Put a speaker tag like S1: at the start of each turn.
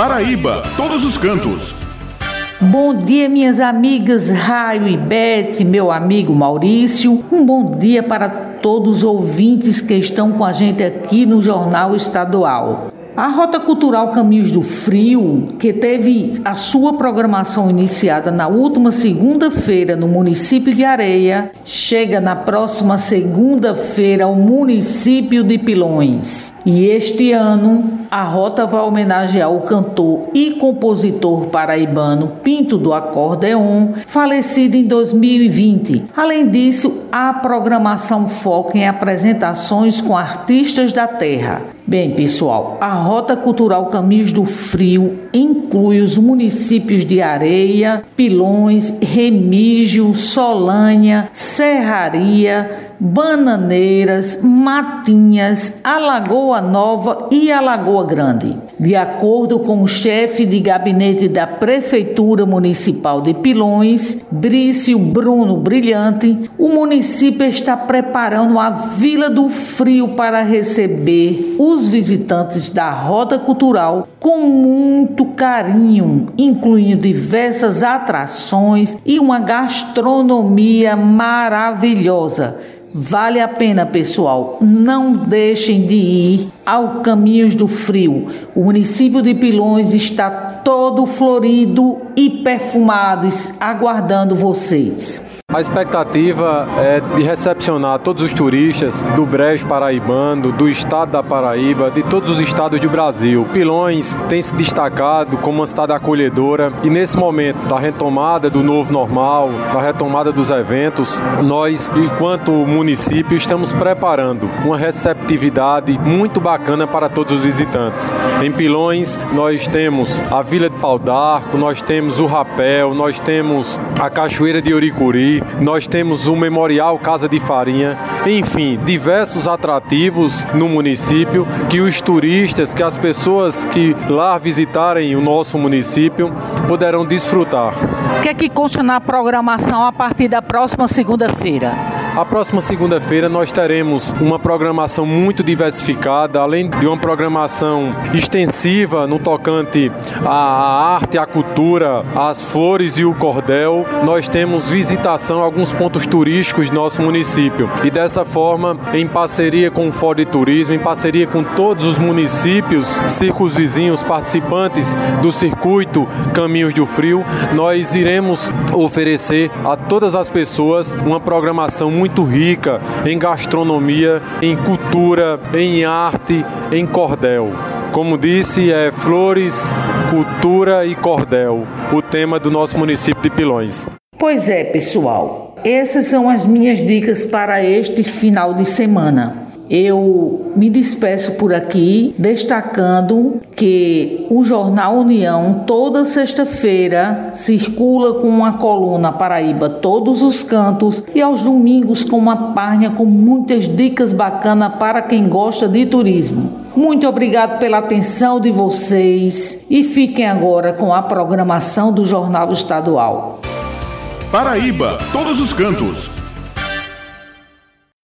S1: Paraíba, todos os cantos.
S2: Bom dia, minhas amigas Raio e Bete, meu amigo Maurício. Um bom dia para todos os ouvintes que estão com a gente aqui no Jornal Estadual. A Rota Cultural Caminhos do Frio, que teve a sua programação iniciada na última segunda-feira no município de Areia, chega na próxima segunda-feira ao município de Pilões. E este ano, a rota vai homenagear o cantor e compositor paraibano Pinto do Acordeon, falecido em 2020. Além disso, a programação foca em apresentações com artistas da terra. Bem, pessoal, a Rota Cultural Caminhos do Frio inclui os municípios de Areia, Pilões, Remígio, Solânia, Serraria, Bananeiras, Matinhas, Alagoa Nova e Alagoa Grande. De acordo com o chefe de gabinete da Prefeitura Municipal de Pilões, Brício Bruno Brilhante, o município está preparando a Vila do Frio para receber os visitantes da Rota Cultural com muito carinho, incluindo diversas atrações e uma gastronomia maravilhosa Vale a pena, pessoal. Não deixem de ir ao Caminhos do Frio. O município de Pilões está todo florido e perfumado, aguardando vocês.
S3: A expectativa é de recepcionar todos os turistas do Brejo Paraibano, do estado da Paraíba, de todos os estados do Brasil. Pilões tem se destacado como uma cidade acolhedora e nesse momento da retomada do novo normal, da retomada dos eventos, nós, enquanto município, estamos preparando uma receptividade muito bacana para todos os visitantes. Em Pilões, nós temos a Vila de Pau d'Arco, nós temos o Rapel, nós temos a Cachoeira de Uricuri, nós temos o Memorial Casa de Farinha, enfim, diversos atrativos no município que os turistas, que as pessoas que lá visitarem o nosso município poderão desfrutar.
S2: O que é que consta na programação a partir da próxima segunda-feira?
S3: A próxima segunda-feira nós teremos uma programação muito diversificada, além de uma programação extensiva no tocante à arte, à cultura, às flores e o cordel. Nós temos visitação a alguns pontos turísticos do nosso município. E dessa forma, em parceria com o Fórum de Turismo, em parceria com todos os municípios, circos vizinhos participantes do circuito Caminhos do Frio, nós iremos oferecer a todas as pessoas uma programação muito rica em gastronomia, em cultura, em arte, em cordel. Como disse, é flores, cultura e cordel, o tema do nosso município de Pilões.
S2: Pois é, pessoal. Essas são as minhas dicas para este final de semana. Eu me despeço por aqui, destacando que o jornal União, toda sexta-feira, circula com uma coluna Paraíba Todos os Cantos e aos domingos com uma página com muitas dicas bacanas para quem gosta de turismo. Muito obrigado pela atenção de vocês e fiquem agora com a programação do Jornal Estadual.
S1: Paraíba, todos os cantos